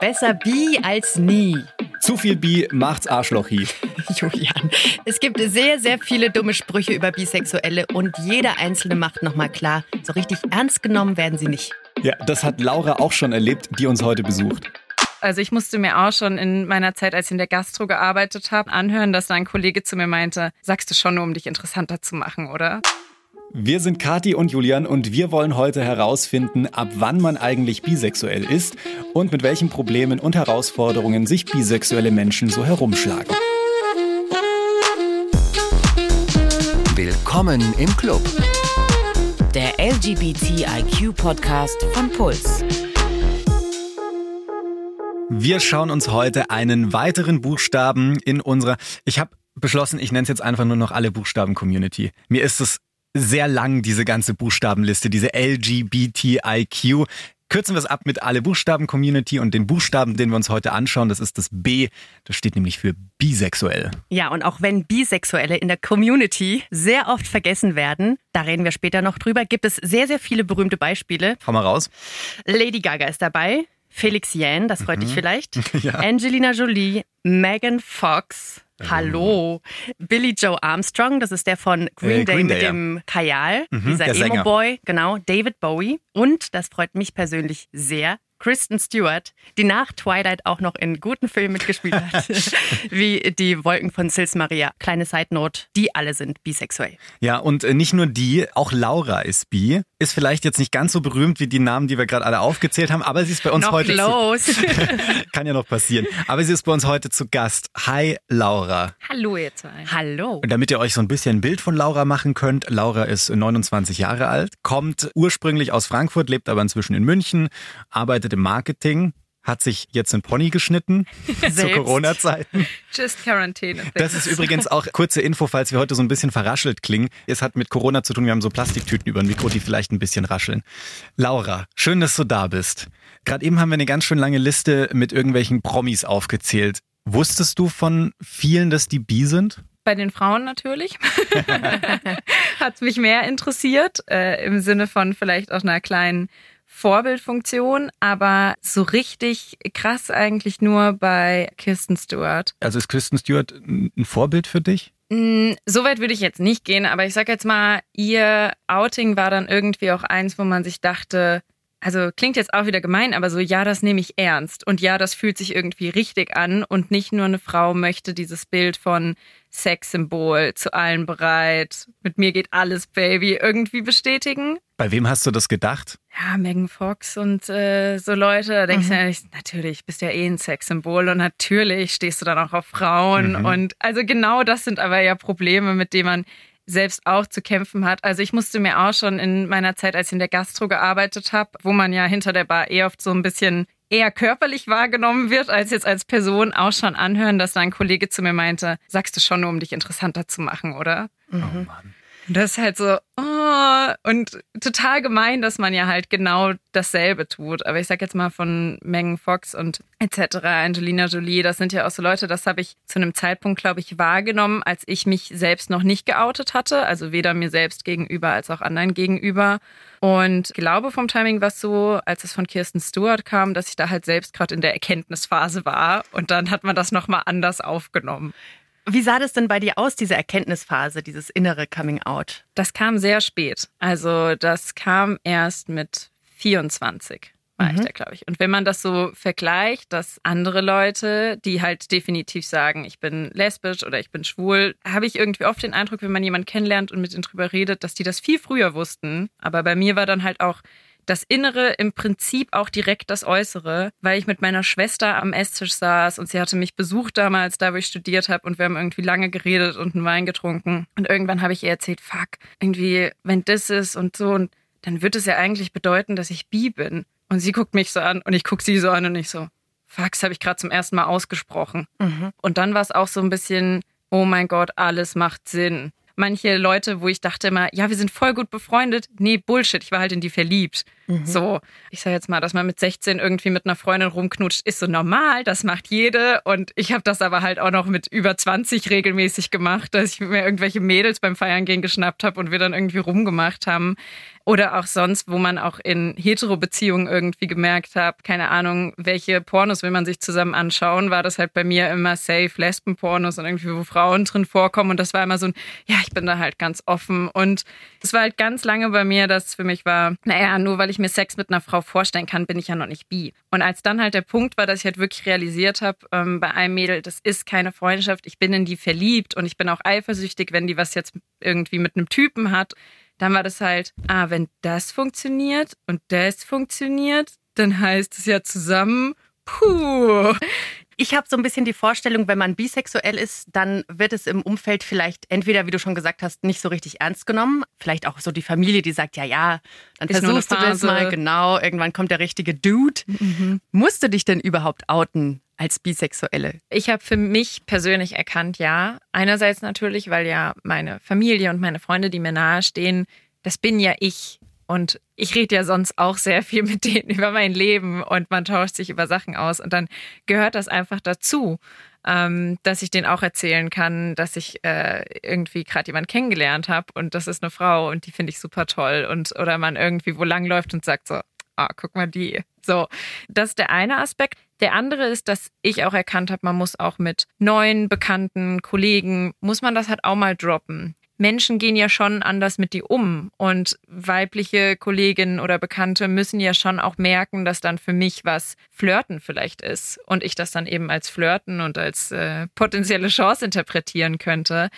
Besser bi als nie. Zu viel Bi macht's Arschlochi. Julian, es gibt sehr, sehr viele dumme Sprüche über Bisexuelle und jeder einzelne macht nochmal klar, so richtig ernst genommen werden sie nicht. Ja, das hat Laura auch schon erlebt, die uns heute besucht. Also ich musste mir auch schon in meiner Zeit, als ich in der Gastro gearbeitet habe, anhören, dass da ein Kollege zu mir meinte, sagst du schon nur, um dich interessanter zu machen, oder? Wir sind Kati und Julian und wir wollen heute herausfinden, ab wann man eigentlich bisexuell ist und mit welchen Problemen und Herausforderungen sich bisexuelle Menschen so herumschlagen. Willkommen im Club. Der LGBTIQ-Podcast von Puls. Wir schauen uns heute einen weiteren Buchstaben in unserer, ich habe beschlossen, ich nenne es jetzt einfach nur noch alle Buchstaben-Community. Mir ist es sehr lang, diese ganze Buchstabenliste, diese LGBTIQ. Kürzen wir es ab mit alle Buchstaben-Community und den Buchstaben, den wir uns heute anschauen, das ist das B. Das steht nämlich für bisexuell. Ja, und auch wenn Bisexuelle in der Community sehr oft vergessen werden, da reden wir später noch drüber, gibt es sehr, sehr viele berühmte Beispiele. Hau mal raus. Lady Gaga ist dabei, Felix Yan, das freut dich vielleicht, Ja. Angelina Jolie, Megan Fox, Hallo, Billy Joe Armstrong, das ist der von Green Äh, Day Green mit Day, ja. dem Kajal, Mhm, dieser. Emo-Boy, genau, David Bowie und, das freut mich persönlich sehr, Kristen Stewart, die nach Twilight auch noch in guten Filmen mitgespielt hat, wie die Wolken von Sils Maria. Kleine Side Note, die alle sind bisexuell. Ja, und äh, nicht nur die, auch Laura ist bi. Ist vielleicht jetzt nicht ganz so berühmt wie die Namen, die wir gerade alle aufgezählt haben, aber sie ist bei uns noch heute. close. Zu, kann ja noch passieren. Aber sie ist bei uns heute zu Gast. Hi, Laura. Hallo ihr zwei. Hallo. Und damit ihr euch so ein bisschen ein Bild von Laura machen könnt, Laura ist 29 Jahre alt, kommt ursprünglich aus Frankfurt, lebt aber inzwischen in München, arbeitet im Marketing, hat sich jetzt ein Pony geschnitten zu. Corona-Zeiten. Just Quarantäne. Das ist übrigens auch kurze Info, falls wir heute so ein bisschen verraschelt klingen. Es hat mit Corona zu tun, wir haben so Plastiktüten über dem Mikro, die vielleicht ein bisschen rascheln. Laura, schön, dass du da bist. Gerade eben haben wir eine ganz schön lange Liste mit irgendwelchen Promis aufgezählt. Wusstest du von vielen, dass die bi sind? Bei den Frauen natürlich. Hat mich mehr interessiert, äh, im Sinne von vielleicht auch einer kleinen Vorbildfunktion, aber so richtig krass eigentlich nur bei Kirsten Stewart. Also ist Kristen Stewart ein Vorbild für dich? Mm, So weit würde ich jetzt nicht gehen, aber ich sag jetzt mal, ihr Outing war dann irgendwie auch eins, wo man sich dachte, also klingt jetzt auch wieder gemein, aber so, ja, das nehme ich ernst und ja, das fühlt sich irgendwie richtig an und nicht nur eine Frau möchte dieses Bild von Sexsymbol zu allen bereit, mit mir geht alles, Baby, irgendwie bestätigen. Bei wem hast du das gedacht? Ja, Megan Fox und äh, so Leute, da denkst du ja, natürlich, bist ja eh ein Sexsymbol und natürlich stehst du dann auch auf Frauen. Und also genau das sind aber ja Probleme, mit denen man selbst auch zu kämpfen hat. Also ich musste mir auch schon in meiner Zeit, als ich in der Gastro gearbeitet habe, wo man ja hinter der Bar eher oft so ein bisschen eher körperlich wahrgenommen wird, als jetzt als Person auch schon anhören, dass da ein Kollege zu mir meinte, sagst du schon nur, um dich interessanter zu machen, oder? Oh Mann. Und das ist halt so, oh, und total gemein, dass man ja halt genau dasselbe tut. Aber ich sag jetzt mal von Megan Fox und etc., Angelina Jolie, das sind ja auch so Leute, das habe ich zu einem Zeitpunkt, glaube ich, wahrgenommen, als ich mich selbst noch nicht geoutet hatte. Also weder mir selbst gegenüber als auch anderen gegenüber. Und ich glaube vom Timing war es so, als es von Kirsten Stewart kam, dass ich da halt selbst gerade in der Erkenntnisphase war. Und dann hat man das nochmal anders aufgenommen. Wie sah das denn bei dir aus, diese Erkenntnisphase, dieses innere Coming Out? Das kam sehr spät. Also das kam erst mit 24 war ich da, glaube ich. Und wenn man das so vergleicht, dass andere Leute, die halt definitiv sagen, ich bin lesbisch oder ich bin schwul, habe ich irgendwie oft den Eindruck, wenn man jemanden kennenlernt und mit ihnen drüber redet, dass die das viel früher wussten. Aber bei mir war dann halt auch das Innere im Prinzip auch direkt das Äußere, weil ich mit meiner Schwester am Esstisch saß und sie hatte mich besucht damals, da wo ich studiert habe und wir haben irgendwie lange geredet und einen Wein getrunken. Und irgendwann habe ich ihr erzählt, fuck, irgendwie, wenn das ist und so, und dann wird es ja eigentlich bedeuten, dass ich bi bin. Und sie guckt mich so an und ich guck sie so an und ich so, fuck, das habe ich gerade zum ersten Mal ausgesprochen. Und dann war es auch so ein bisschen, oh mein Gott, alles macht Sinn. Manche Leute, wo ich dachte immer, ja, wir sind voll gut befreundet. Nee, Bullshit, ich war halt in die verliebt. So, ich sage jetzt mal, dass man mit 16 irgendwie mit einer Freundin rumknutscht, ist so normal, das macht jede. Und ich habe das aber halt auch noch mit über 20 regelmäßig gemacht, dass ich mir irgendwelche Mädels beim Feiern gehen geschnappt habe und wir dann irgendwie rumgemacht haben. Oder auch sonst, wo man auch in Hetero-Beziehungen irgendwie gemerkt hat, keine Ahnung, welche Pornos will man sich zusammen anschauen, war das halt bei mir immer safe, Lesben-Pornos und irgendwie, wo Frauen drin vorkommen. Und das war immer so ein, ja, ich bin da halt ganz offen. Und es war halt ganz lange bei mir, dass für mich war, naja, nur weil ich mir Sex mit einer Frau vorstellen kann, bin ich ja noch nicht bi. Und als dann halt der Punkt war, dass ich halt wirklich realisiert habe, ähm, bei einem Mädel, das ist keine Freundschaft, ich bin in die verliebt und ich bin auch eifersüchtig, wenn die was jetzt irgendwie mit einem Typen hat dann war das halt, ah, wenn das funktioniert und das funktioniert, dann heißt es ja zusammen, puh. Ich habe so ein bisschen die Vorstellung, wenn man bisexuell ist, dann wird es im Umfeld vielleicht entweder, wie du schon gesagt hast, nicht so richtig ernst genommen. Vielleicht auch so die Familie, die sagt, ja, ja, dann Ist versuchst du das mal, genau, irgendwann kommt der richtige Dude. Musst du dich denn überhaupt outen als Bisexuelle? Ich habe für mich persönlich erkannt, ja. Einerseits natürlich, weil ja meine Familie und meine Freunde, die mir nahestehen, das bin ja ich. Und ich rede ja sonst auch sehr viel mit denen über mein Leben und man tauscht sich über Sachen aus. Und dann gehört das einfach dazu, ähm, dass ich denen auch erzählen kann, dass ich äh, irgendwie gerade jemanden kennengelernt habe und das ist eine Frau und die finde ich super toll. Und oder man irgendwie wo langläuft und sagt so, ah, guck mal die. So, das ist der eine Aspekt. Der andere ist, dass ich auch erkannt habe, man muss auch mit neuen, bekannten Kollegen, muss man das halt auch mal droppen. Menschen gehen ja schon anders mit dir um. Und weibliche Kolleginnen oder Bekannte müssen ja schon auch merken, dass dann für mich was Flirten vielleicht ist. Und ich das dann eben als Flirten und als äh, potenzielle Chance interpretieren könnte,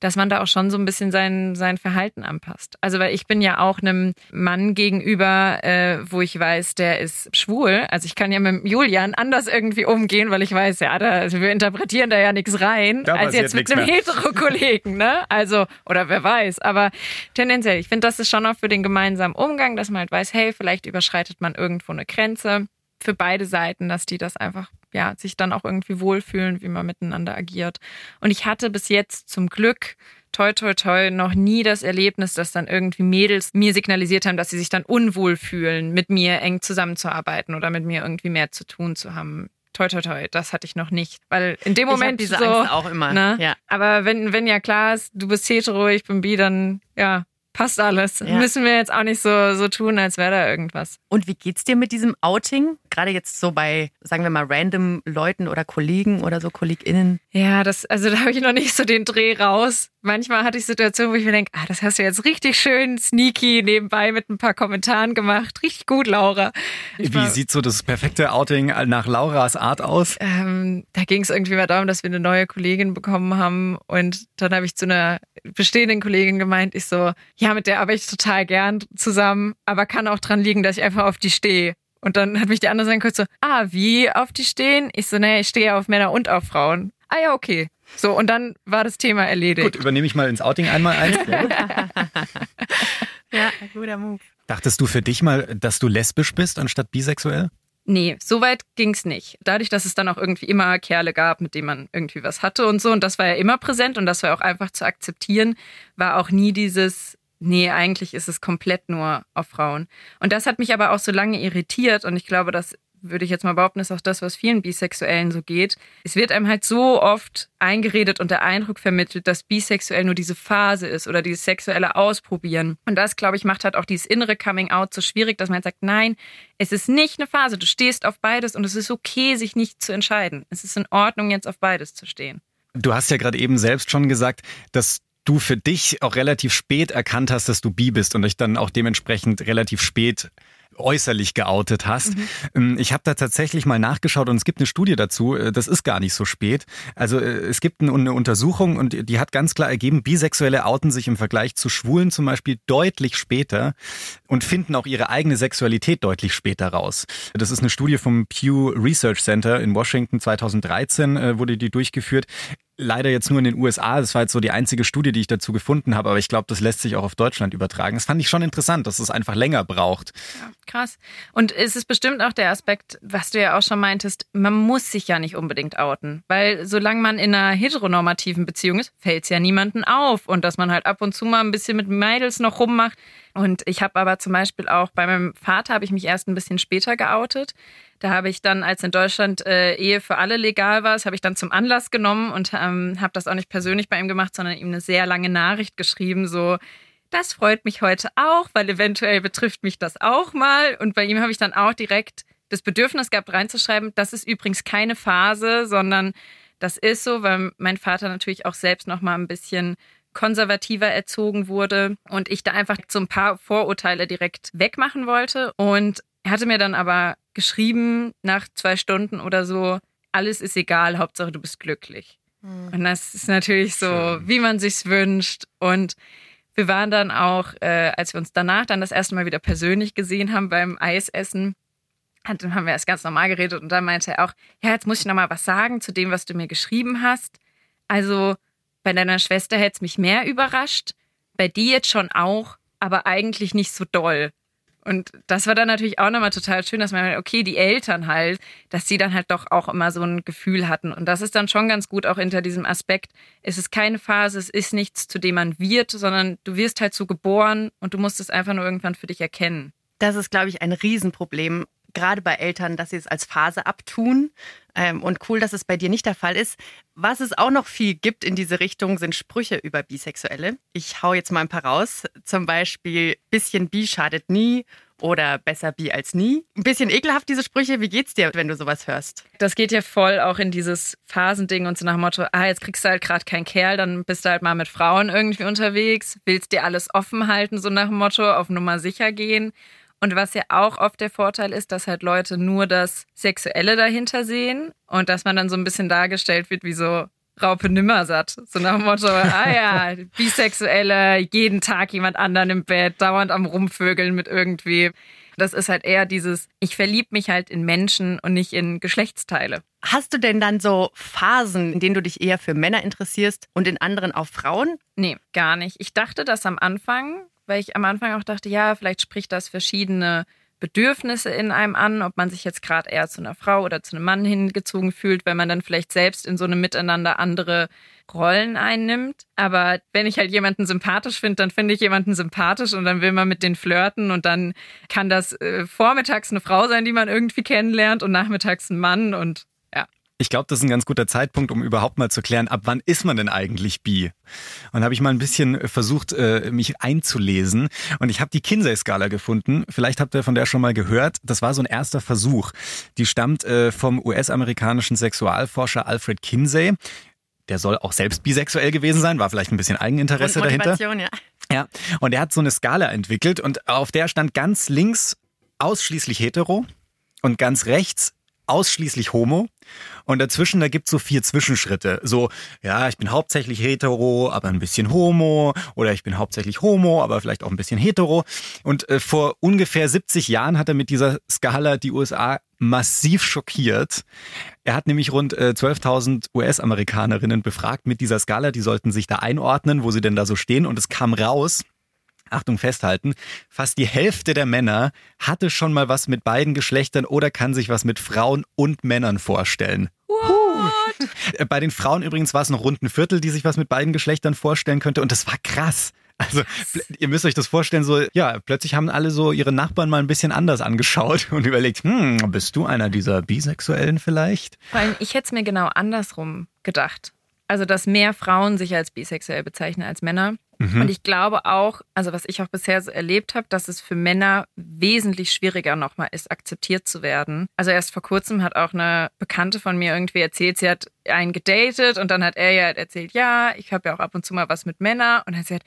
dass man da auch schon so ein bisschen sein, sein Verhalten anpasst. Also weil ich bin ja auch einem Mann gegenüber, äh, wo ich weiß, der ist schwul. Also ich kann ja mit Julian anders irgendwie umgehen, weil ich weiß, ja, da, also wir interpretieren da ja nichts rein, Da als jetzt mit einem. Hetero-Kollegen, ne? Also, oder wer weiß. Aber tendenziell, ich finde, das ist schon auch für den gemeinsamen Umgang, dass man halt weiß, hey, vielleicht überschreitet man irgendwo eine Grenze für beide Seiten, dass die das einfach, ja, sich dann auch irgendwie wohlfühlen, wie man miteinander agiert. Und ich hatte bis jetzt zum Glück toi, toi, toi, noch nie das Erlebnis, dass dann irgendwie Mädels mir signalisiert haben, dass sie sich dann unwohl fühlen, mit mir eng zusammenzuarbeiten oder mit mir irgendwie mehr zu tun zu haben. Toi, toi, toi, das hatte ich noch nicht. Weil in dem Ich Moment diese so, Angst auch immer. Ne? Ja. Aber wenn, wenn ja klar ist, du bist hetero, ich bin bi, dann ja, passt alles. Ja. Müssen wir jetzt auch nicht so, so tun, als wäre da irgendwas. Und wie geht's dir mit diesem Outing? Gerade jetzt so bei, sagen wir mal, random Leuten oder Kollegen oder so KollegInnen. Ja, das, also da habe ich noch nicht so den Dreh raus. Manchmal hatte ich Situationen, wo ich mir denke, ah, das hast du jetzt richtig schön sneaky nebenbei mit ein paar Kommentaren gemacht. Richtig gut, Laura. Ich Wie war- sieht so das perfekte Outing nach Lauras Art aus? ähm, da ging es irgendwie mal darum, dass wir eine neue Kollegin bekommen haben. Und dann habe ich zu einer bestehenden Kollegin gemeint, ich so, ja, mit der arbeite ich total gern zusammen, aber kann auch dran liegen, dass ich einfach auf die stehe. Und dann hat mich die andere so kurz so, ah, wie auf die stehen? Ich so, nee, ich stehe auf Männer und auf Frauen. Ah ja, okay. So, und dann war das Thema erledigt. Gut, übernehme ich mal ins Outing einmal ein. Sehr gut. Ja, guter Move. Dachtest du für dich mal, dass du lesbisch bist anstatt bisexuell? Nee, so weit ging's nicht. Dadurch, dass es dann auch irgendwie immer Kerle gab, mit denen man irgendwie was hatte und so, und das war ja immer präsent und das war auch einfach zu akzeptieren, war auch nie dieses, nee, eigentlich ist es komplett nur auf Frauen. Und das hat mich aber auch so lange irritiert und ich glaube, das würde ich jetzt mal behaupten, ist auch das, was vielen Bisexuellen so geht. Es wird einem halt so oft eingeredet und der Eindruck vermittelt, dass bisexuell nur diese Phase ist oder dieses sexuelle Ausprobieren. Und das, glaube ich, macht halt auch dieses innere Coming Out so schwierig, dass man halt sagt, nein, es ist nicht eine Phase. Du stehst auf beides und es ist okay, sich nicht zu entscheiden. Es ist in Ordnung, jetzt auf beides zu stehen. Du hast ja gerade eben selbst schon gesagt, dass du für dich auch relativ spät erkannt hast, dass du bi bist und dich dann auch dementsprechend relativ spät äußerlich geoutet hast. Ähm, Ich habe da tatsächlich mal nachgeschaut und es gibt eine Studie dazu, äh, das ist gar nicht so spät. Also äh, es gibt eine Untersuchung und die- die hat ganz klar ergeben, Bisexuelle outen sich im Vergleich zu Schwulen zum Beispiel deutlich später und finden auch ihre eigene Sexualität deutlich später raus. Das ist eine Studie vom Pew Research Center in Washington 2013, äh, wurde die durchgeführt. Leider jetzt nur in den USA. Das war jetzt so die einzige Studie, die ich dazu gefunden habe. Aber ich glaube, das lässt sich auch auf Deutschland übertragen. Das fand ich schon interessant, dass es einfach länger braucht. Ja, krass. Und es ist bestimmt auch der Aspekt, was du ja auch schon meintest, man muss sich ja nicht unbedingt outen. Weil solange man in einer heteronormativen Beziehung ist, fällt es ja niemanden auf. Und dass man halt ab und zu mal ein bisschen mit Mädels noch rummacht, Und ich habe aber zum Beispiel auch bei meinem Vater habe ich mich erst ein bisschen später geoutet. Da habe ich dann, als in Deutschland äh, Ehe für alle legal war, das habe ich dann zum Anlass genommen und ähm, habe das auch nicht persönlich bei ihm gemacht, sondern ihm eine sehr lange Nachricht geschrieben, so das freut mich heute auch, weil eventuell betrifft mich das auch mal. Und bei ihm habe ich dann auch direkt das Bedürfnis gehabt, reinzuschreiben, das ist übrigens keine Phase, sondern das ist so, weil mein Vater natürlich auch selbst noch mal ein bisschen konservativer erzogen wurde und ich da einfach so ein paar Vorurteile direkt wegmachen wollte. Und er hatte mir dann aber geschrieben, nach zwei Stunden oder so, alles ist egal, Hauptsache du bist glücklich. Mhm. Und das ist natürlich so, Schön. wie man sich's wünscht. Und wir waren dann auch, äh, als wir uns danach dann das erste Mal wieder persönlich gesehen haben beim Eisessen, dann haben wir erst ganz normal geredet und dann meinte er auch, ja, jetzt muss ich noch mal was sagen zu dem, was du mir geschrieben hast. Also bei deiner Schwester hätte es mich mehr überrascht, bei dir jetzt schon auch, aber eigentlich nicht so doll. Und das war dann natürlich auch nochmal total schön, dass man, okay, die Eltern halt, dass sie dann halt doch auch immer so ein Gefühl hatten. Und das ist dann schon ganz gut auch hinter diesem Aspekt. Es ist keine Phase, es ist nichts, zu dem man wird, sondern du wirst halt so geboren und du musst es einfach nur irgendwann für dich erkennen. Das ist, glaube ich, ein Riesenproblem, gerade bei Eltern, dass sie es als Phase abtun. Ähm, und cool, dass es bei dir nicht der Fall ist. Was es auch noch viel gibt in diese Richtung, sind Sprüche über Bisexuelle. Ich hau jetzt mal ein paar raus. Zum Beispiel, bisschen Bi schadet nie oder besser Bi als nie. Ein bisschen ekelhaft, diese Sprüche. Wie geht's dir, wenn du sowas hörst? Das geht ja voll auch in dieses Phasending und so nach dem Motto, ah, jetzt kriegst du halt gerade keinen Kerl, dann bist du halt mal mit Frauen irgendwie unterwegs, willst dir alles offen halten, so nach dem Motto, auf Nummer sicher gehen. Und was ja auch oft der Vorteil ist, dass halt Leute nur das Sexuelle dahinter sehen und dass man dann so ein bisschen dargestellt wird wie so Raupe Nimmersatt. So nach dem Motto, ah ja, Bisexuelle, jeden Tag jemand anderen im Bett, dauernd am Rumvögeln mit irgendwie. Das ist halt eher dieses, ich verlieb mich halt in Menschen und nicht in Geschlechtsteile. Hast du denn dann so Phasen, in denen du dich eher für Männer interessierst und in anderen auf Frauen? Nee, gar nicht. Ich dachte das am Anfang, weil ich am Anfang auch dachte, ja, vielleicht spricht das verschiedene Bedürfnisse in einem an, ob man sich jetzt gerade eher zu einer Frau oder zu einem Mann hingezogen fühlt, weil man dann vielleicht selbst in so einem Miteinander andere Rollen einnimmt. Aber wenn ich halt jemanden sympathisch finde, dann finde ich jemanden sympathisch und dann will man mit den flirten und dann kann das äh, vormittags eine Frau sein, die man irgendwie kennenlernt und nachmittags ein Mann und ich glaube, das ist ein ganz guter Zeitpunkt, um überhaupt mal zu klären, ab wann ist man denn eigentlich bi? Und habe ich mal ein bisschen äh, versucht, äh, mich einzulesen. Und ich habe die Kinsey-Skala gefunden. Vielleicht habt ihr von der schon mal gehört. Das war so ein erster Versuch. Die stammt äh, vom US-amerikanischen Sexualforscher Alfred Kinsey. Der soll auch selbst bisexuell gewesen sein, war vielleicht ein bisschen Eigeninteresse dahinter. Ja. ja, und er hat so eine Skala entwickelt und auf der stand ganz links ausschließlich hetero und ganz rechts ausschließlich homo. Und dazwischen, da gibt's so vier Zwischenschritte. So, ja, ich bin hauptsächlich hetero, aber ein bisschen homo. Oder ich bin hauptsächlich homo, aber vielleicht auch ein bisschen hetero. Und äh, vor ungefähr 70 Jahren hat er mit dieser Skala die USA massiv schockiert. Er hat nämlich rund äh, 12.000 US-Amerikanerinnen befragt mit dieser Skala. Die sollten sich da einordnen, wo sie denn da so stehen. Und es kam raus, Achtung festhalten, fast die Hälfte der Männer hatte schon mal was mit beiden Geschlechtern oder kann sich was mit Frauen und Männern vorstellen. What? Bei den Frauen übrigens war es noch rund ein Viertel, die sich was mit beiden Geschlechtern vorstellen könnte und das war krass. Also ihr müsst euch das vorstellen, so ja, plötzlich haben alle so ihre Nachbarn mal ein bisschen anders angeschaut und überlegt, hm, bist du einer dieser Bisexuellen vielleicht? Vor allem, ich hätte es mir genau andersrum gedacht. Also, dass mehr Frauen sich als bisexuell bezeichnen als Männer. Mhm. Und ich glaube auch, also was ich auch bisher so erlebt habe, dass es für Männer wesentlich schwieriger nochmal ist, akzeptiert zu werden. Also erst vor kurzem hat auch eine Bekannte von mir irgendwie erzählt, sie hat einen gedatet und dann hat er ja erzählt, ja, ich habe ja auch ab und zu mal was mit Männern. Und dann hat sie hat,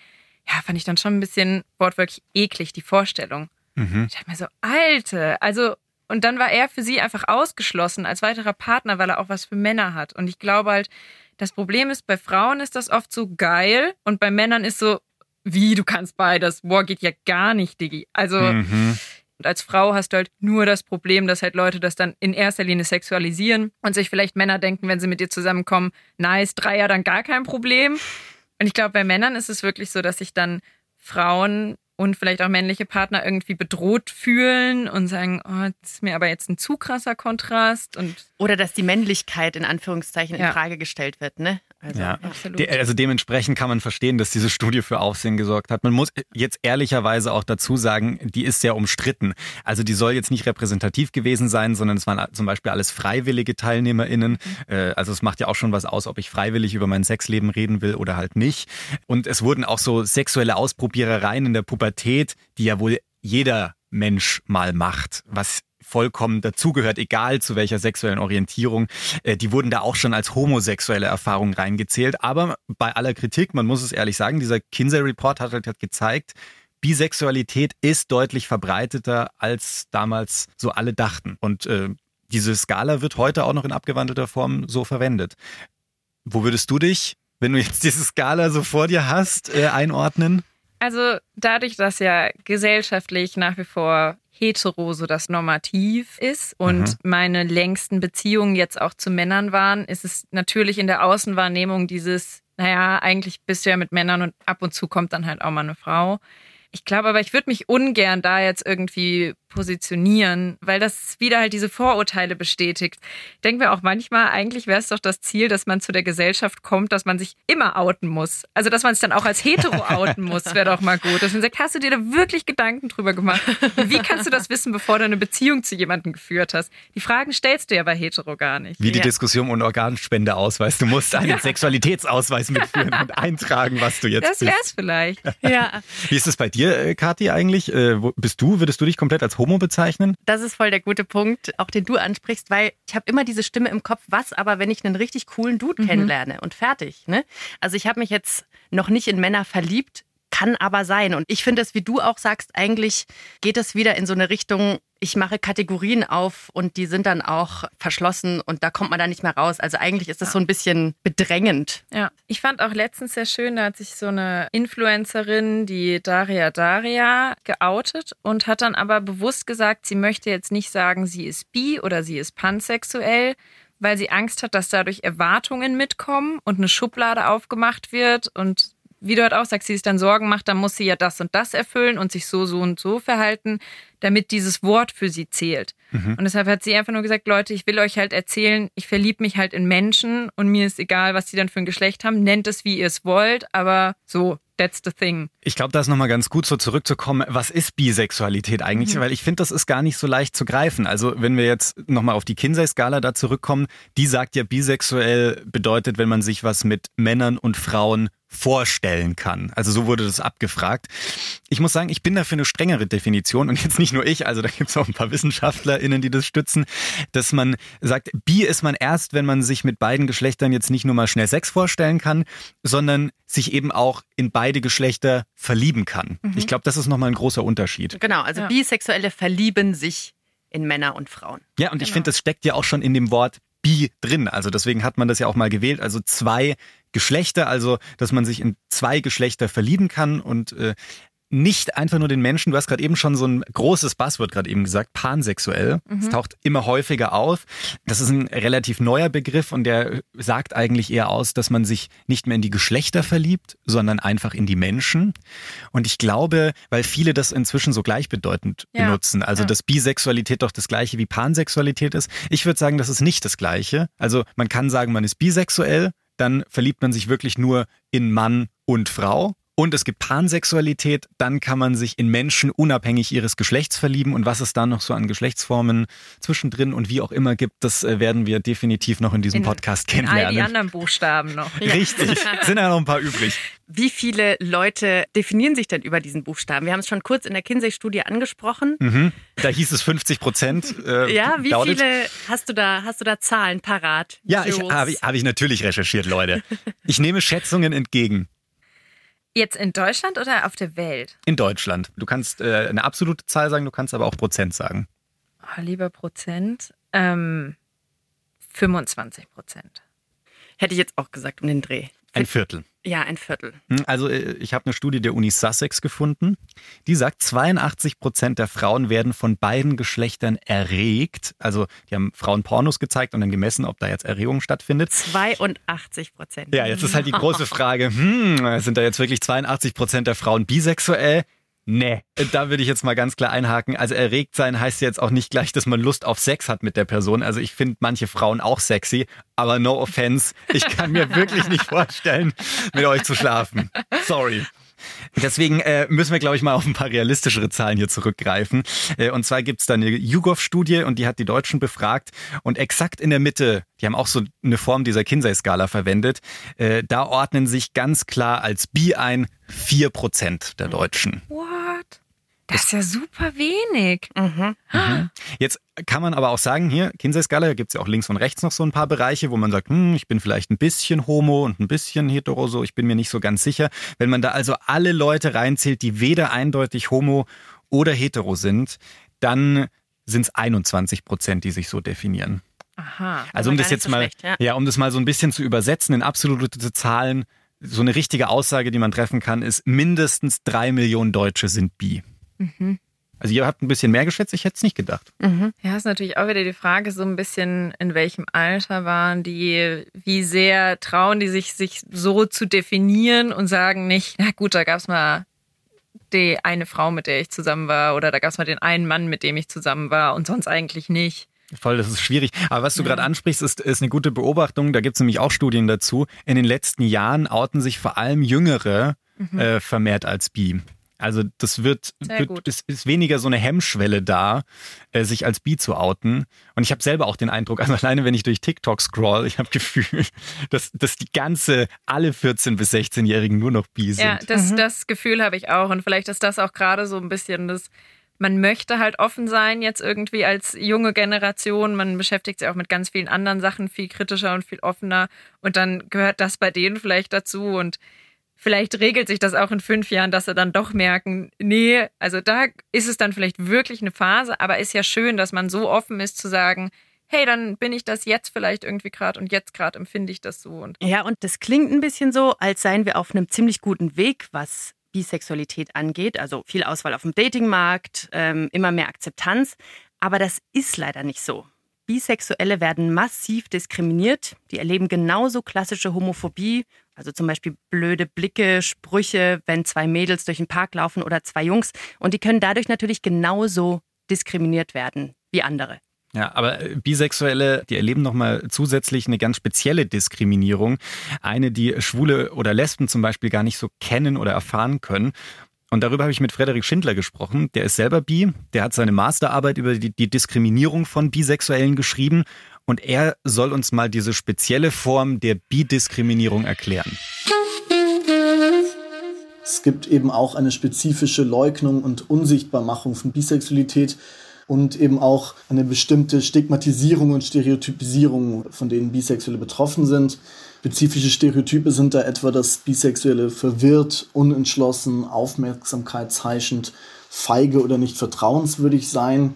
ja, fand ich dann schon ein bisschen wortwörtlich eklig, die Vorstellung. Mhm. Ich dachte mir so, Alte, also und dann war er für sie einfach ausgeschlossen als weiterer Partner, weil er auch was für Männer hat. Und ich glaube halt, das Problem ist, bei Frauen ist das oft so geil und bei Männern ist so, wie, du kannst beides. Boah, geht ja gar nicht, Diggi. Also, mhm. und als Frau hast du halt nur das Problem, dass halt Leute das dann in erster Linie sexualisieren und sich vielleicht Männer denken, wenn sie mit dir zusammenkommen, nice, Dreier, dann gar kein Problem. Und ich glaube, bei Männern ist es wirklich so, dass sich dann Frauen und vielleicht auch männliche Partner irgendwie bedroht fühlen und sagen, oh, das ist mir aber jetzt ein zu krasser Kontrast und oder dass die Männlichkeit in Anführungszeichen ja. in Frage gestellt wird, ne? Also, Ja. Absolut. De also dementsprechend kann man verstehen, dass diese Studie für Aufsehen gesorgt hat. Man muss jetzt ehrlicherweise auch dazu sagen, die ist sehr umstritten. Also die soll jetzt nicht repräsentativ gewesen sein, sondern es waren zum Beispiel alles freiwillige TeilnehmerInnen. Äh, Also es macht ja auch schon was aus, ob ich freiwillig über mein Sexleben reden will oder halt nicht. Und es wurden auch so sexuelle Ausprobierereien in der Pubertät, die ja wohl jeder Mensch mal macht, was vollkommen dazugehört, egal zu welcher sexuellen Orientierung. Äh, Die wurden da auch schon als homosexuelle Erfahrung reingezählt. Aber bei aller Kritik, man muss es ehrlich sagen, dieser Kinsey-Report hat halt gezeigt, Bisexualität ist deutlich verbreiteter, als damals so alle dachten. Und äh, diese Skala wird heute auch noch in abgewandelter Form so verwendet. Wo würdest du dich, wenn du jetzt diese Skala so vor dir hast, äh, einordnen? Also dadurch, dass ja gesellschaftlich nach wie vor hetero so das Normativ ist und Mhm. meine längsten Beziehungen jetzt auch zu Männern waren, ist es natürlich in der Außenwahrnehmung dieses, naja, eigentlich bist du ja mit Männern und ab und zu kommt dann halt auch mal eine Frau. Ich glaube aber, ich würde mich ungern da jetzt irgendwie positionieren, weil das wieder halt diese Vorurteile bestätigt. Ich denke mir auch manchmal, eigentlich wäre es doch das Ziel, dass man zu der Gesellschaft kommt, dass man sich immer outen muss. Also, dass man sich dann auch als hetero outen muss, wäre doch mal gut. Dass man sagt, hast du dir da wirklich Gedanken drüber gemacht? Wie kannst du das wissen, bevor du eine Beziehung zu jemandem geführt hast? Die Fragen stellst du ja bei hetero gar nicht. Wie die Ja. Diskussion um Organspendeausweis. Du musst einen Sexualitätsausweis mitführen und eintragen, was du jetzt Das bist. wär's vielleicht. ja, Wie ist es bei dir, äh, Kathi, eigentlich? Äh, wo- Bist du, würdest du dich komplett als Homo bezeichnen? das ist voll der gute Punkt, auch den du ansprichst, weil ich habe immer diese Stimme im Kopf, was aber, wenn ich einen richtig coolen Dude kennenlerne und fertig. Ne? Also ich habe mich jetzt noch nicht in Männer verliebt, kann aber sein. Und ich finde es, wie du auch sagst, eigentlich geht es wieder in so eine Richtung, ich mache Kategorien auf und die sind dann auch verschlossen und da kommt man da nicht mehr raus. Also eigentlich ist das so ein bisschen bedrängend. Ja, ich fand auch letztens sehr schön, da hat sich so eine Influencerin, die Daria Daria, geoutet und hat dann aber bewusst gesagt, sie möchte jetzt nicht sagen, sie ist bi oder sie ist pansexuell, weil sie Angst hat, dass dadurch Erwartungen mitkommen und eine Schublade aufgemacht wird und wie du halt auch sagst, sie sich dann Sorgen macht, dann muss sie ja das und das erfüllen und sich so, so und so verhalten, damit dieses Wort für sie zählt. Und deshalb hat sie einfach nur gesagt, Leute, ich will euch halt erzählen, ich verliebe mich halt in Menschen und mir ist egal, was die dann für ein Geschlecht haben. Nennt es, wie ihr es wollt, aber so, that's the thing. Ich glaube, da ist nochmal ganz gut so zurückzukommen. Was ist Bisexualität eigentlich? Weil ich finde, das ist gar nicht so leicht zu greifen. Also wenn wir jetzt nochmal auf die Kinsey-Skala da zurückkommen, die sagt ja, bisexuell bedeutet, wenn man sich was mit Männern und Frauen vorstellen kann. Also so wurde das abgefragt. Ich muss sagen, ich bin dafür eine strengere Definition und jetzt nicht nur ich, also da gibt es auch ein paar WissenschaftlerInnen, die das stützen, dass man sagt, bi ist man erst, wenn man sich mit beiden Geschlechtern jetzt nicht nur mal schnell Sex vorstellen kann, sondern sich eben auch in beide Geschlechter verlieben kann. Ich glaube, das ist nochmal ein großer Unterschied. Genau, also Ja. Bisexuelle verlieben sich in Männer und Frauen. Ja, und ich finde, das steckt ja auch schon in dem Wort bi drin. Also deswegen hat man das ja auch mal gewählt. Also zwei Geschlechter, also dass man sich in zwei Geschlechter verlieben kann und äh, nicht einfach nur den Menschen, du hast gerade eben schon so ein großes Buzzword gerade eben gesagt, pansexuell. Es taucht immer häufiger auf. Das ist ein relativ neuer Begriff und der sagt eigentlich eher aus, dass man sich nicht mehr in die Geschlechter verliebt, sondern einfach in die Menschen. Und ich glaube, weil viele das inzwischen so gleichbedeutend Ja. benutzen, also Ja. dass Bisexualität doch das gleiche wie Pansexualität ist. Ich würde sagen, das ist nicht das gleiche. Also man kann sagen, man ist bisexuell, dann verliebt man sich wirklich nur in Mann und Frau. Und es gibt Pansexualität, dann kann man sich in Menschen unabhängig ihres Geschlechts verlieben. Und was es da noch so an Geschlechtsformen zwischendrin und wie auch immer gibt, das äh, werden wir definitiv noch in diesem In- Podcast In all die kennenlernen. anderen Buchstaben noch. Richtig, sind ja noch ein paar übrig. Wie viele Leute definieren sich denn über diesen Buchstaben? Wir haben es schon kurz in der Kinsey-Studie angesprochen. Mhm. Da hieß es 50 Prozent. Äh, Ja, wie dauert es. viele hast du da, hast du da Zahlen parat? Ja, habe ich, hab ich natürlich recherchiert, Leute. Ich nehme Schätzungen entgegen. Jetzt in Deutschland oder auf der Welt? In Deutschland. Du kannst äh, eine absolute Zahl sagen, du kannst aber auch Prozent sagen. Oh, lieber Prozent. Ähm, 25 Prozent. Hätte ich jetzt auch gesagt um den Dreh. Ein Viertel. Ja, ein Viertel. Hm, Also äh, ich habe eine Studie der Uni Sussex gefunden. Die sagt, 82 Prozent der Frauen werden von beiden Geschlechtern erregt. Also die haben Frauen Pornos gezeigt und dann gemessen, ob da jetzt Erregung stattfindet. 82 Prozent. Ja, jetzt ist halt die große Frage, hm, sind da jetzt wirklich 82 Prozent der Frauen bisexuell? Nee, da würde ich jetzt mal ganz klar einhaken. Also erregt sein heißt jetzt auch nicht gleich, dass man Lust auf Sex hat mit der Person. Also ich finde manche Frauen auch sexy, aber no offense, ich kann mir wirklich nicht vorstellen, mit euch zu schlafen. Sorry. Deswegen äh, müssen wir, glaube ich, mal auf ein paar realistischere Zahlen hier zurückgreifen. Äh, und zwar gibt es da eine YouGov-Studie und die hat die Deutschen befragt. Und exakt in der Mitte, die haben auch so eine Form dieser Kinsey-Skala verwendet, äh, da ordnen sich ganz klar als Bi ein 4% der Deutschen. What? Das ist ja super wenig. Mhm. Jetzt kann man aber auch sagen, hier, Kinsey-Skala, da gibt es ja auch links und rechts noch so ein paar Bereiche, wo man sagt, hm, ich bin vielleicht ein bisschen homo und ein bisschen hetero, so, ich bin mir nicht so ganz sicher. Wenn man da also alle Leute reinzählt, die weder eindeutig homo oder hetero sind, dann sind es 21 Prozent, die sich so definieren. Aha. Also um das jetzt so mal, schlecht, ja. ja, um das mal so ein bisschen zu übersetzen in absolute Zahlen, so eine richtige Aussage, die man treffen kann, ist mindestens drei Millionen Deutsche sind bi. Also ihr habt ein bisschen mehr geschätzt, ich hätte es nicht gedacht. Ja, ist natürlich auch wieder die Frage, so ein bisschen, in welchem Alter waren die, wie sehr trauen die sich, sich so zu definieren und sagen nicht, na gut, da gab es mal die eine Frau, mit der ich zusammen war, oder da gab es mal den einen Mann, mit dem ich zusammen war und sonst eigentlich nicht. Voll, das ist schwierig. Aber was du gerade ansprichst, ist, ist eine gute Beobachtung. Da gibt es nämlich auch Studien dazu. In den letzten Jahren outen sich vor allem Jüngere äh, vermehrt als bi. Also das wird, wird es ist weniger so eine Hemmschwelle da, äh, sich als bi zu outen. Und ich habe selber auch den Eindruck, also alleine wenn ich durch TikTok scroll, ich habe Gefühl, dass, dass die ganze, alle 14- bis 16-Jährigen nur noch bi sind. Ja, das, das Gefühl habe ich auch. Und vielleicht ist das auch gerade so ein bisschen das, man möchte halt offen sein jetzt irgendwie als junge Generation. Man beschäftigt sich auch mit ganz vielen anderen Sachen viel kritischer und viel offener. Und dann gehört das bei denen vielleicht dazu. Und vielleicht regelt sich das auch in fünf Jahren, dass sie dann doch merken, nee, also da ist es dann vielleicht wirklich eine Phase. Aber ist ja schön, dass man so offen ist zu sagen, hey, dann bin ich das jetzt vielleicht irgendwie gerade und jetzt gerade empfinde ich das so. Und Ja, und das klingt ein bisschen so, als seien wir auf einem ziemlich guten Weg, was Bisexualität angeht. Also viel Auswahl auf dem Datingmarkt, ähm, immer mehr Akzeptanz. Aber das ist leider nicht so. Bisexuelle werden massiv diskriminiert. Die erleben genauso klassische Homophobie, also zum Beispiel blöde Blicke, Sprüche, wenn zwei Mädels durch den Park laufen oder zwei Jungs. Und die können dadurch natürlich genauso diskriminiert werden wie andere. Ja, aber äh, Bisexuelle, die erleben nochmal zusätzlich eine ganz spezielle Diskriminierung. Eine, die Schwule oder Lesben zum Beispiel gar nicht so kennen oder erfahren können. Und darüber habe ich mit Frederik Schindler gesprochen. Der ist selber bi. Der hat seine Masterarbeit über die, die Diskriminierung von Bisexuellen geschrieben. Und er soll uns mal diese spezielle Form der Bidiskriminierung erklären. Es gibt eben auch eine spezifische Leugnung und Unsichtbarmachung von Bisexualität und eben auch eine bestimmte Stigmatisierung und Stereotypisierung, von denen Bisexuelle betroffen sind. Spezifische Stereotype sind da etwa, dass Bisexuelle verwirrt, unentschlossen, aufmerksamkeitsheischend, feige oder nicht vertrauenswürdig seien.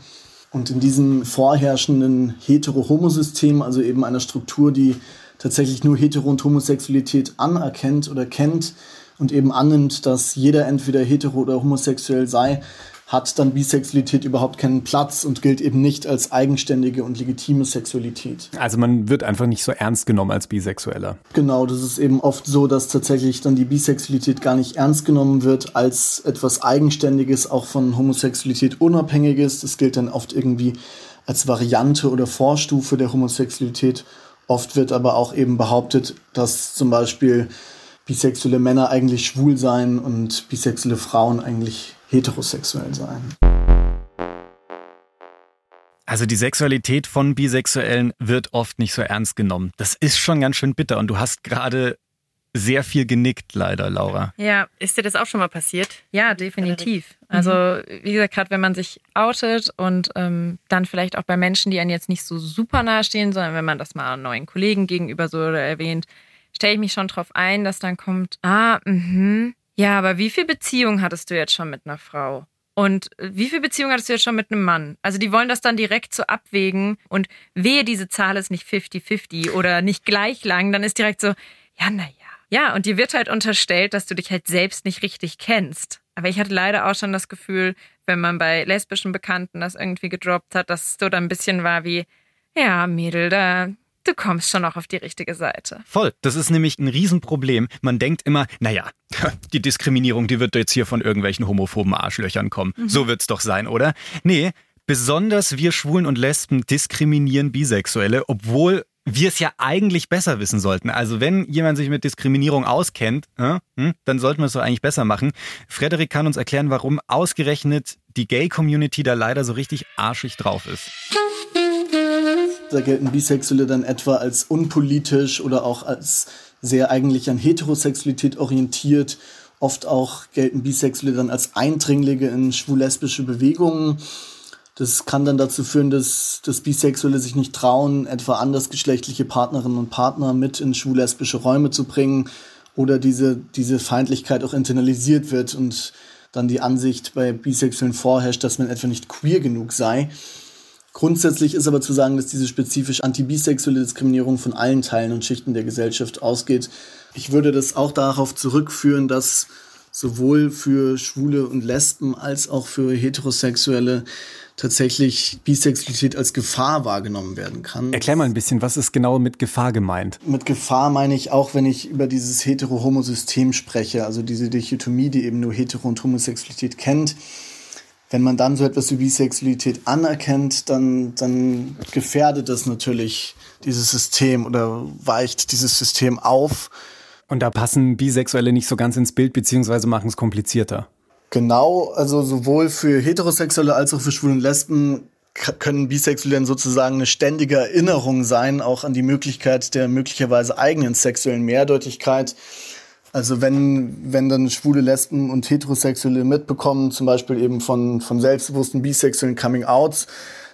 Und in diesem vorherrschenden Hetero-Homo-System, also eben einer Struktur, die tatsächlich nur Hetero- und Homosexualität anerkennt oder kennt und eben annimmt, dass jeder entweder hetero oder homosexuell sei, hat dann Bisexualität überhaupt keinen Platz und gilt eben nicht als eigenständige und legitime Sexualität. Also man wird einfach nicht so ernst genommen als Bisexueller. Genau, das ist eben oft so, dass tatsächlich dann die Bisexualität gar nicht ernst genommen wird als etwas Eigenständiges, auch von Homosexualität unabhängiges. Das gilt dann oft irgendwie als Variante oder Vorstufe der Homosexualität. Oft wird aber auch eben behauptet, dass zum Beispiel bisexuelle Männer eigentlich schwul seien und bisexuelle Frauen eigentlich heterosexuell seien. Also die Sexualität von Bisexuellen wird oft nicht so ernst genommen. Das ist schon ganz schön bitter. Und du hast gerade sehr viel genickt, leider, Laura. ja, Ist dir das auch schon mal passiert? Ja, definitiv. Also wie gesagt, gerade wenn man sich outet und ähm, dann vielleicht auch bei Menschen, die einen jetzt nicht so super nahe stehen, sondern wenn man das mal neuen Kollegen gegenüber so erwähnt, stelle ich mich schon drauf ein, dass dann kommt, ah, mhm, ja, aber wie viel Beziehung hattest du jetzt schon mit einer Frau? Und wie viel Beziehung hattest du jetzt schon mit einem Mann? Also die wollen das dann direkt so abwägen und wehe, diese Zahl ist nicht 50-50 oder nicht gleich lang, dann ist direkt so, ja, naja. Ja, und dir wird halt unterstellt, dass du dich halt selbst nicht richtig kennst. Aber ich hatte leider auch schon das Gefühl, wenn man bei lesbischen Bekannten das irgendwie gedroppt hat, dass es so dann ein bisschen war wie, ja, Mädel, da, du kommst schon noch auf die richtige Seite. Voll. Das ist nämlich ein Riesenproblem. Man denkt immer, naja, die Diskriminierung, die wird jetzt hier von irgendwelchen homophoben Arschlöchern kommen. Mhm. So wird's doch sein, oder? Nee, besonders wir Schwulen und Lesben diskriminieren Bisexuelle, obwohl wir es ja eigentlich besser wissen sollten. Also wenn jemand sich mit Diskriminierung auskennt, äh, hm, dann sollten wir es doch eigentlich besser machen. Frederik kann uns erklären, warum ausgerechnet die Gay-Community da leider so richtig arschig drauf ist. Da gelten Bisexuelle dann etwa als unpolitisch oder auch als sehr eigentlich an Heterosexualität orientiert. Oft auch gelten Bisexuelle dann als Eindringlinge in schwul-lesbische Bewegungen. Das kann dann dazu führen, dass, dass Bisexuelle sich nicht trauen, etwa andersgeschlechtliche Partnerinnen und Partner mit in schwul-lesbische Räume zu bringen oder diese, diese Feindlichkeit auch internalisiert wird und dann die Ansicht bei Bisexuellen vorherrscht, dass man etwa nicht queer genug sei. Grundsätzlich ist aber zu sagen, dass diese spezifisch antibisexuelle Diskriminierung von allen Teilen und Schichten der Gesellschaft ausgeht. Ich würde das auch darauf zurückführen, dass sowohl für Schwule und Lesben als auch für Heterosexuelle tatsächlich Bisexualität als Gefahr wahrgenommen werden kann. Erklär mal ein bisschen, was ist genau mit Gefahr gemeint? Mit Gefahr meine ich auch, wenn ich über dieses hetero-homo-System spreche, also diese Dichotomie, die eben nur Hetero- und Homosexualität kennt. Wenn man dann so etwas wie Bisexualität anerkennt, dann, dann gefährdet das natürlich dieses System oder weicht dieses System auf. Und da passen Bisexuelle nicht so ganz ins Bild, beziehungsweise machen es komplizierter. Genau, also sowohl für Heterosexuelle als auch für Schwulen und Lesben können Bisexuelle sozusagen eine ständige Erinnerung sein, auch an die Möglichkeit der möglicherweise eigenen sexuellen Mehrdeutigkeit. Also wenn, wenn dann schwule Lesben und Heterosexuelle mitbekommen, zum Beispiel eben von, von selbstbewussten bisexuellen Coming-Outs,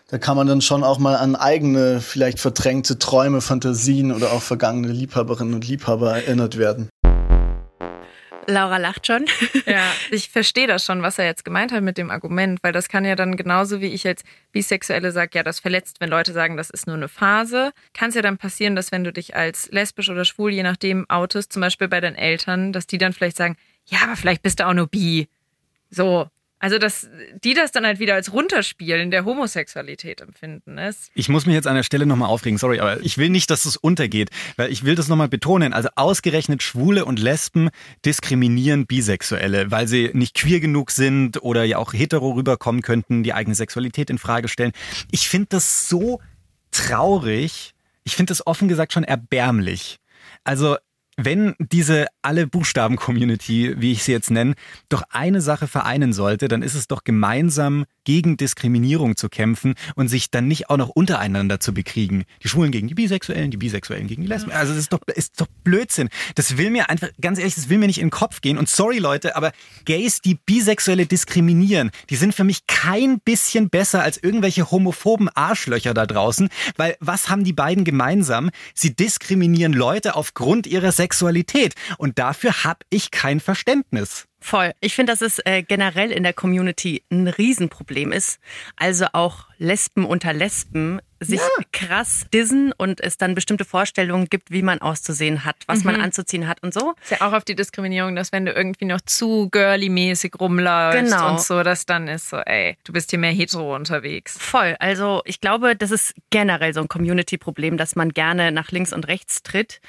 da kann man dann schon auch mal an eigene, vielleicht verdrängte Träume, Fantasien oder auch vergangene Liebhaberinnen und Liebhaber erinnert werden. Laura lacht schon. Ja, ich verstehe das schon, was er jetzt gemeint hat mit dem Argument, weil das kann ja dann genauso wie ich als Bisexuelle sage, ja, das verletzt, wenn Leute sagen, das ist nur eine Phase. Kann es ja dann passieren, dass wenn du dich als lesbisch oder schwul, je nachdem, outest, zum Beispiel bei deinen Eltern, dass die dann vielleicht sagen, ja, aber vielleicht bist du auch nur bi. So, also, dass die das dann halt wieder als Runterspielen der Homosexualität empfinden ist. Ich muss mich jetzt an der Stelle nochmal aufregen, sorry, aber ich will nicht, dass es untergeht, weil ich will das nochmal betonen. Also ausgerechnet Schwule und Lesben diskriminieren Bisexuelle, weil sie nicht queer genug sind oder ja auch hetero rüberkommen könnten, die eigene Sexualität in Frage stellen. Ich finde das so traurig. Ich finde das offen gesagt schon erbärmlich. Also wenn diese alle Buchstaben-Community, wie ich sie jetzt nenne, doch eine Sache vereinen sollte, dann ist es doch gemeinsam gegen Diskriminierung zu kämpfen und sich dann nicht auch noch untereinander zu bekriegen. Die Schwulen gegen die Bisexuellen, die Bisexuellen gegen die Lesben. Also das ist doch, ist doch Blödsinn. Das will mir einfach, ganz ehrlich, das will mir nicht in den Kopf gehen. Und sorry Leute, aber Gays, die Bisexuelle diskriminieren, die sind für mich kein bisschen besser als irgendwelche homophoben Arschlöcher da draußen. Weil was haben die beiden gemeinsam? Sie diskriminieren Leute aufgrund ihrer Sexualität. Und dafür habe ich kein Verständnis. Voll. Ich finde, dass es äh, generell in der Community ein Riesenproblem ist. Also auch Lesben unter Lesben sich ja. krass dissen und es dann bestimmte Vorstellungen gibt, wie man auszusehen hat, was mhm. man anzuziehen hat und so. Ist ja auch auf die Diskriminierung, dass wenn du irgendwie noch zu girly-mäßig rumläufst genau. und so, dass dann ist so, ey, du bist hier mehr hetero unterwegs. Voll. Also ich glaube, das ist generell so ein Community-Problem, dass man gerne nach links und rechts tritt.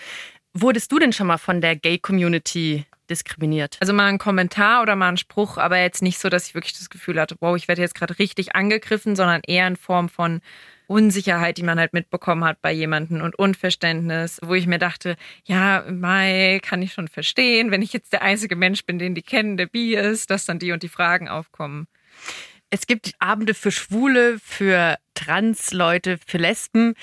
Wurdest du denn schon mal von der Gay-Community diskriminiert? Also mal ein Kommentar oder mal ein Spruch, aber jetzt nicht so, dass ich wirklich das Gefühl hatte, wow, ich werde jetzt gerade richtig angegriffen, sondern eher in Form von Unsicherheit, die man halt mitbekommen hat bei jemandem und Unverständnis, wo ich mir dachte, ja, Mai kann ich schon verstehen, wenn ich jetzt der einzige Mensch bin, den die kennen, der bi ist, dass dann die und die Fragen aufkommen. Es gibt Abende für Schwule, für Trans-Leute, für Lesben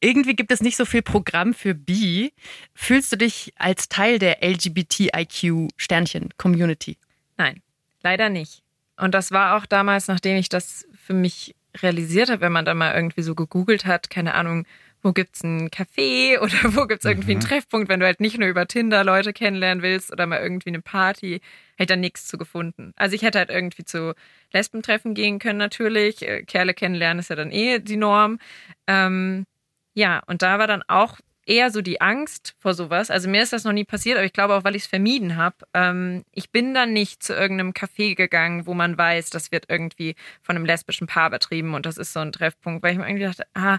irgendwie gibt es nicht so viel Programm für Bi. Fühlst du dich als Teil der LGBTIQ-Sternchen-Community? Nein, leider nicht. Und das war auch damals, nachdem ich das für mich realisiert habe, wenn man da mal irgendwie so gegoogelt hat, keine Ahnung, wo gibt's ein Café oder wo gibt's irgendwie einen mhm. Treffpunkt, wenn du halt nicht nur über Tinder Leute kennenlernen willst oder mal irgendwie eine Party, hätte da nichts zu gefunden. Also ich hätte halt irgendwie zu Lesbentreffen gehen können natürlich. Äh, Kerle kennenlernen ist ja dann eh die Norm. Ähm, ja, und da war dann auch eher so die Angst vor sowas. Also mir ist das noch nie passiert, aber ich glaube auch, weil ich es vermieden habe. Ähm, ich bin dann nicht zu irgendeinem Café gegangen, wo man weiß, das wird irgendwie von einem lesbischen Paar betrieben und das ist so ein Treffpunkt, weil ich mir irgendwie dachte, ah,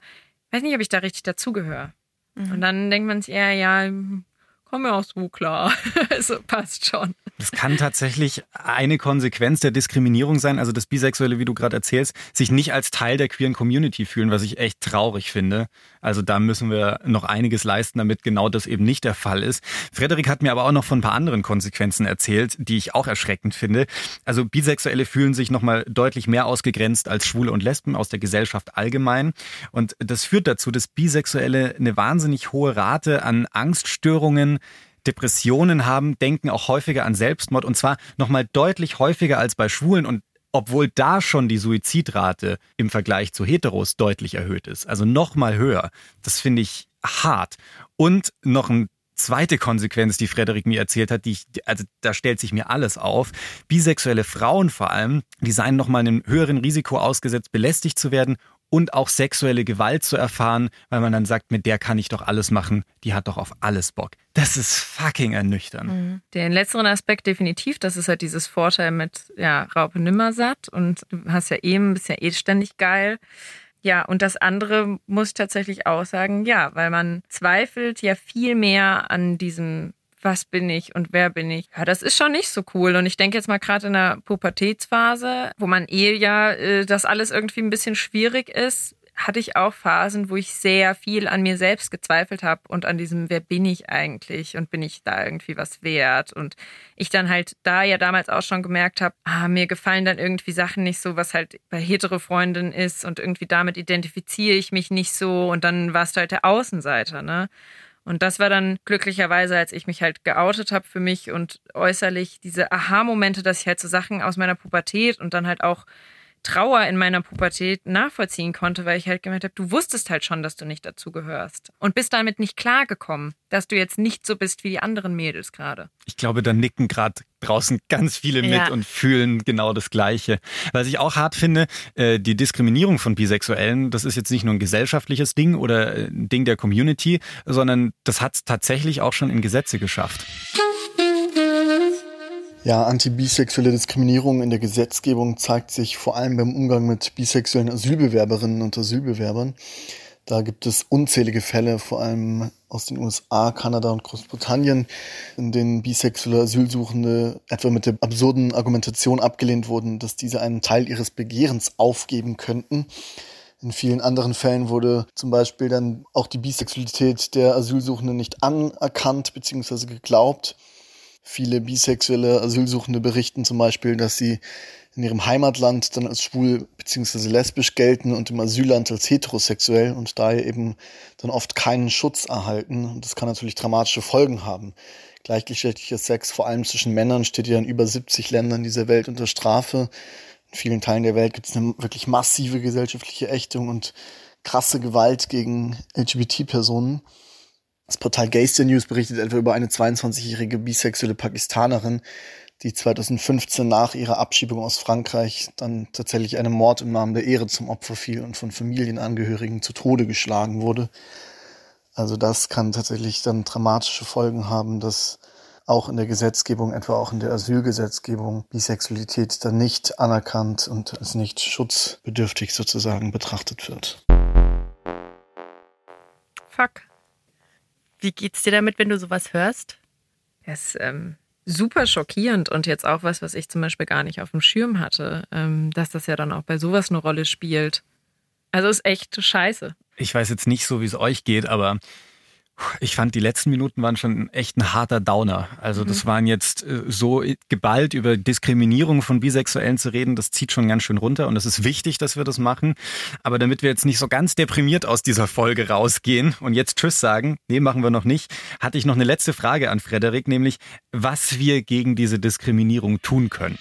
weiß nicht, ob ich da richtig dazugehöre. Mhm. Und dann denkt man sich eher, ja, komm mir auch so klar. also passt schon. Das kann tatsächlich eine Konsequenz der Diskriminierung sein, also das Bisexuelle, wie du gerade erzählst, sich nicht als Teil der queeren Community fühlen, was ich echt traurig finde. Also da müssen wir noch einiges leisten, damit genau das eben nicht der Fall ist. Frederik hat mir aber auch noch von ein paar anderen Konsequenzen erzählt, die ich auch erschreckend finde. Also Bisexuelle fühlen sich nochmal deutlich mehr ausgegrenzt als Schwule und Lesben aus der Gesellschaft allgemein. Und das führt dazu, dass Bisexuelle eine wahnsinnig hohe Rate an Angststörungen, Depressionen haben, denken auch häufiger an Selbstmord und zwar nochmal deutlich häufiger als bei Schwulen und obwohl da schon die Suizidrate im Vergleich zu Heteros deutlich erhöht ist, also nochmal höher. Das finde ich hart. Und noch eine zweite Konsequenz, die Frederik mir erzählt hat, die ich, also da stellt sich mir alles auf. Bisexuelle Frauen vor allem, die seien nochmal einem höheren Risiko ausgesetzt, belästigt zu werden und auch sexuelle Gewalt zu erfahren, weil man dann sagt, mit der kann ich doch alles machen, die hat doch auf alles Bock. Das ist fucking ernüchternd. Mhm. Den letzteren Aspekt definitiv, das ist halt dieses Vorteil mit ja, Raupe nimmersatt und du hast ja eben, bist ja eh ständig geil. Ja, und das andere muss ich tatsächlich auch sagen, ja, weil man zweifelt ja viel mehr an diesem was bin ich und wer bin ich. Ja, das ist schon nicht so cool. Und ich denke jetzt mal gerade in der Pubertätsphase, wo man eh ja äh, das alles irgendwie ein bisschen schwierig ist, hatte ich auch Phasen, wo ich sehr viel an mir selbst gezweifelt habe und an diesem, wer bin ich eigentlich und bin ich da irgendwie was wert? Und ich dann halt da ja damals auch schon gemerkt habe, ah, mir gefallen dann irgendwie Sachen nicht so, was halt bei hetero Freundinnen ist und irgendwie damit identifiziere ich mich nicht so und dann warst du halt der Außenseiter, ne? Und das war dann glücklicherweise, als ich mich halt geoutet habe für mich und äußerlich diese Aha-Momente, dass ich halt so Sachen aus meiner Pubertät und dann halt auch Trauer in meiner Pubertät nachvollziehen konnte, weil ich halt gemerkt habe, du wusstest halt schon, dass du nicht dazugehörst und bist damit nicht klargekommen, dass du jetzt nicht so bist wie die anderen Mädels gerade. Ich glaube, da nicken gerade draußen ganz viele mit ja. und fühlen genau das Gleiche. Was ich auch hart finde, äh, die Diskriminierung von Bisexuellen, das ist jetzt nicht nur ein gesellschaftliches Ding oder ein Ding der Community, sondern das hat es tatsächlich auch schon in Gesetze geschafft. Ja, antibisexuelle Diskriminierung in der Gesetzgebung zeigt sich vor allem beim Umgang mit bisexuellen Asylbewerberinnen und Asylbewerbern. Da gibt es unzählige Fälle, vor allem aus den USA, Kanada und Großbritannien, in denen bisexuelle Asylsuchende etwa mit der absurden Argumentation abgelehnt wurden, dass diese einen Teil ihres Begehrens aufgeben könnten. In vielen anderen Fällen wurde zum Beispiel dann auch die Bisexualität der Asylsuchenden nicht anerkannt bzw. geglaubt. Viele bisexuelle Asylsuchende berichten zum Beispiel, dass sie in ihrem Heimatland dann als schwul bzw. lesbisch gelten und im Asylland als heterosexuell und daher eben dann oft keinen Schutz erhalten. Und das kann natürlich dramatische Folgen haben. Gleichgeschlechtlicher Sex, vor allem zwischen Männern, steht ja in über 70 Ländern dieser Welt unter Strafe. In vielen Teilen der Welt gibt es eine wirklich massive gesellschaftliche Ächtung und krasse Gewalt gegen LGBT-Personen. Das Portal Gayster News berichtet etwa über eine 22-jährige bisexuelle Pakistanerin, die 2015 nach ihrer Abschiebung aus Frankreich dann tatsächlich einem Mord im Namen der Ehre zum Opfer fiel und von Familienangehörigen zu Tode geschlagen wurde. Also das kann tatsächlich dann dramatische Folgen haben, dass auch in der Gesetzgebung, etwa auch in der Asylgesetzgebung, Bisexualität dann nicht anerkannt und als nicht schutzbedürftig sozusagen betrachtet wird. Fuck. Wie geht's dir damit, wenn du sowas hörst? Das ist ähm, super schockierend und jetzt auch was, was ich zum Beispiel gar nicht auf dem Schirm hatte, ähm, dass das ja dann auch bei sowas eine Rolle spielt. Also ist echt scheiße. Ich weiß jetzt nicht so, wie es euch geht, aber ich fand, die letzten Minuten waren schon echt ein harter Downer. Also das mhm. waren jetzt äh, so geballt über Diskriminierung von Bisexuellen zu reden, das zieht schon ganz schön runter und es ist wichtig, dass wir das machen. Aber damit wir jetzt nicht so ganz deprimiert aus dieser Folge rausgehen und jetzt Tschüss sagen, nee, machen wir noch nicht, hatte ich noch eine letzte Frage an Frederik, nämlich was wir gegen diese Diskriminierung tun können.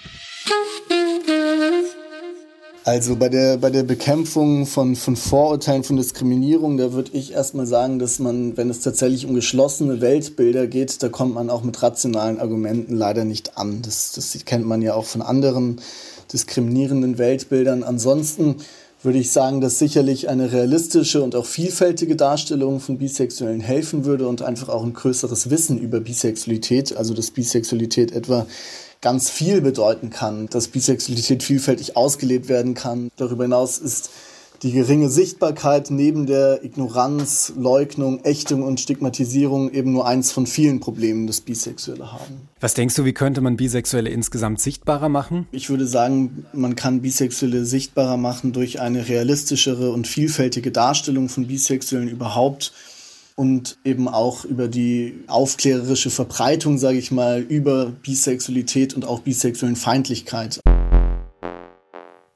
Also bei der, bei der Bekämpfung von, von Vorurteilen, von Diskriminierung, da würde ich erstmal sagen, dass man, wenn es tatsächlich um geschlossene Weltbilder geht, da kommt man auch mit rationalen Argumenten leider nicht an. Das, das kennt man ja auch von anderen diskriminierenden Weltbildern. Ansonsten würde ich sagen, dass sicherlich eine realistische und auch vielfältige Darstellung von Bisexuellen helfen würde und einfach auch ein größeres Wissen über Bisexualität, also dass Bisexualität etwa ganz viel bedeuten kann, dass Bisexualität vielfältig ausgelebt werden kann. Darüber hinaus ist die geringe Sichtbarkeit neben der Ignoranz, Leugnung, Ächtung und Stigmatisierung eben nur eins von vielen Problemen, das Bisexuelle haben. Was denkst du, wie könnte man Bisexuelle insgesamt sichtbarer machen? Ich würde sagen, man kann Bisexuelle sichtbarer machen durch eine realistischere und vielfältige Darstellung von Bisexuellen überhaupt und eben auch über die aufklärerische Verbreitung, sage ich mal, über Bisexualität und auch bisexuellen Feindlichkeit.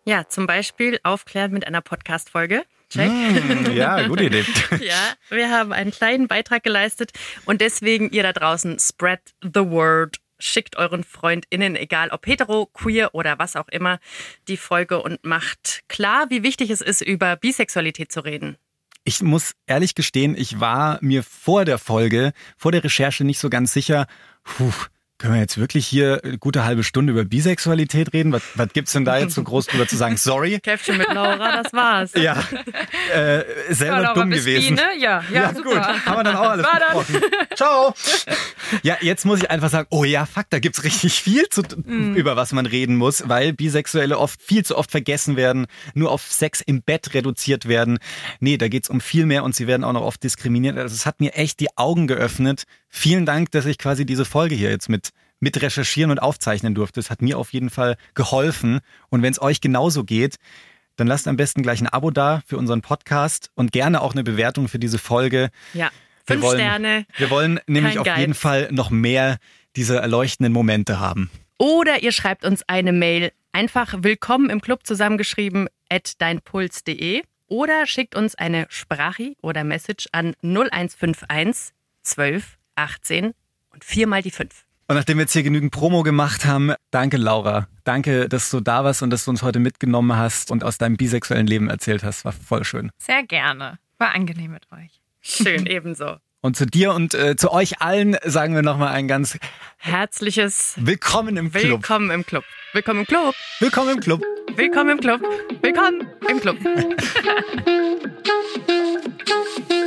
Ja, zum Beispiel aufklären mit einer Podcast-Folge. Check. Mm, ja, gute Idee. ja, wir haben einen kleinen Beitrag geleistet und deswegen ihr da draußen spread the word. Schickt euren FreundInnen, egal ob hetero, queer oder was auch immer, die Folge und macht klar, wie wichtig es ist, über Bisexualität zu reden. Ich muss ehrlich gestehen, ich war mir vor der Folge, vor der Recherche nicht so ganz sicher, puh, können wir jetzt wirklich hier eine gute halbe Stunde über Bisexualität reden? Was, was gibt's denn da jetzt so groß drüber zu sagen? Sorry. Käffchen mit Laura, das war's. Ja, äh, selber Ja, dumm gewesen. Biene? Ja, ja, Ja, super. gut. Haben wir dann auch alles War dann. besprochen. Ciao. Ja, jetzt muss ich einfach sagen, oh ja, fuck, da gibt's richtig viel, zu, Mhm. über was man reden muss, weil Bisexuelle oft viel zu oft vergessen werden, nur auf Sex im Bett reduziert werden. Nee, da geht's um viel mehr und sie werden auch noch oft diskriminiert. Also es hat mir echt die Augen geöffnet. Vielen Dank, dass ich quasi diese Folge hier jetzt mit mit recherchieren und aufzeichnen durfte. Das hat mir auf jeden Fall geholfen. Und wenn es euch genauso geht, dann lasst am besten gleich ein Abo da für unseren Podcast und gerne auch eine Bewertung für diese Folge. Ja, Wir fünf wollen- Sterne. Wir wollen nämlich auf Geiz. jeden Fall noch mehr dieser erleuchtenden Momente haben. Oder ihr schreibt uns eine Mail, einfach willkommen im Club zusammengeschrieben at deinpuls.de oder schickt uns eine Sprachi oder Message an 0151 12 18 und viermal die 5. Und nachdem wir jetzt hier genügend Promo gemacht haben, danke Laura. Danke, dass du da warst und dass du uns heute mitgenommen hast und aus deinem bisexuellen Leben erzählt hast. War voll schön. Sehr gerne. War angenehm mit euch. Schön, ebenso. Und zu dir und äh, zu euch allen sagen wir nochmal ein ganz Herzliches Willkommen im Club. Willkommen im Club. Willkommen im Club. Willkommen im Club. Willkommen im Club. Willkommen im Club.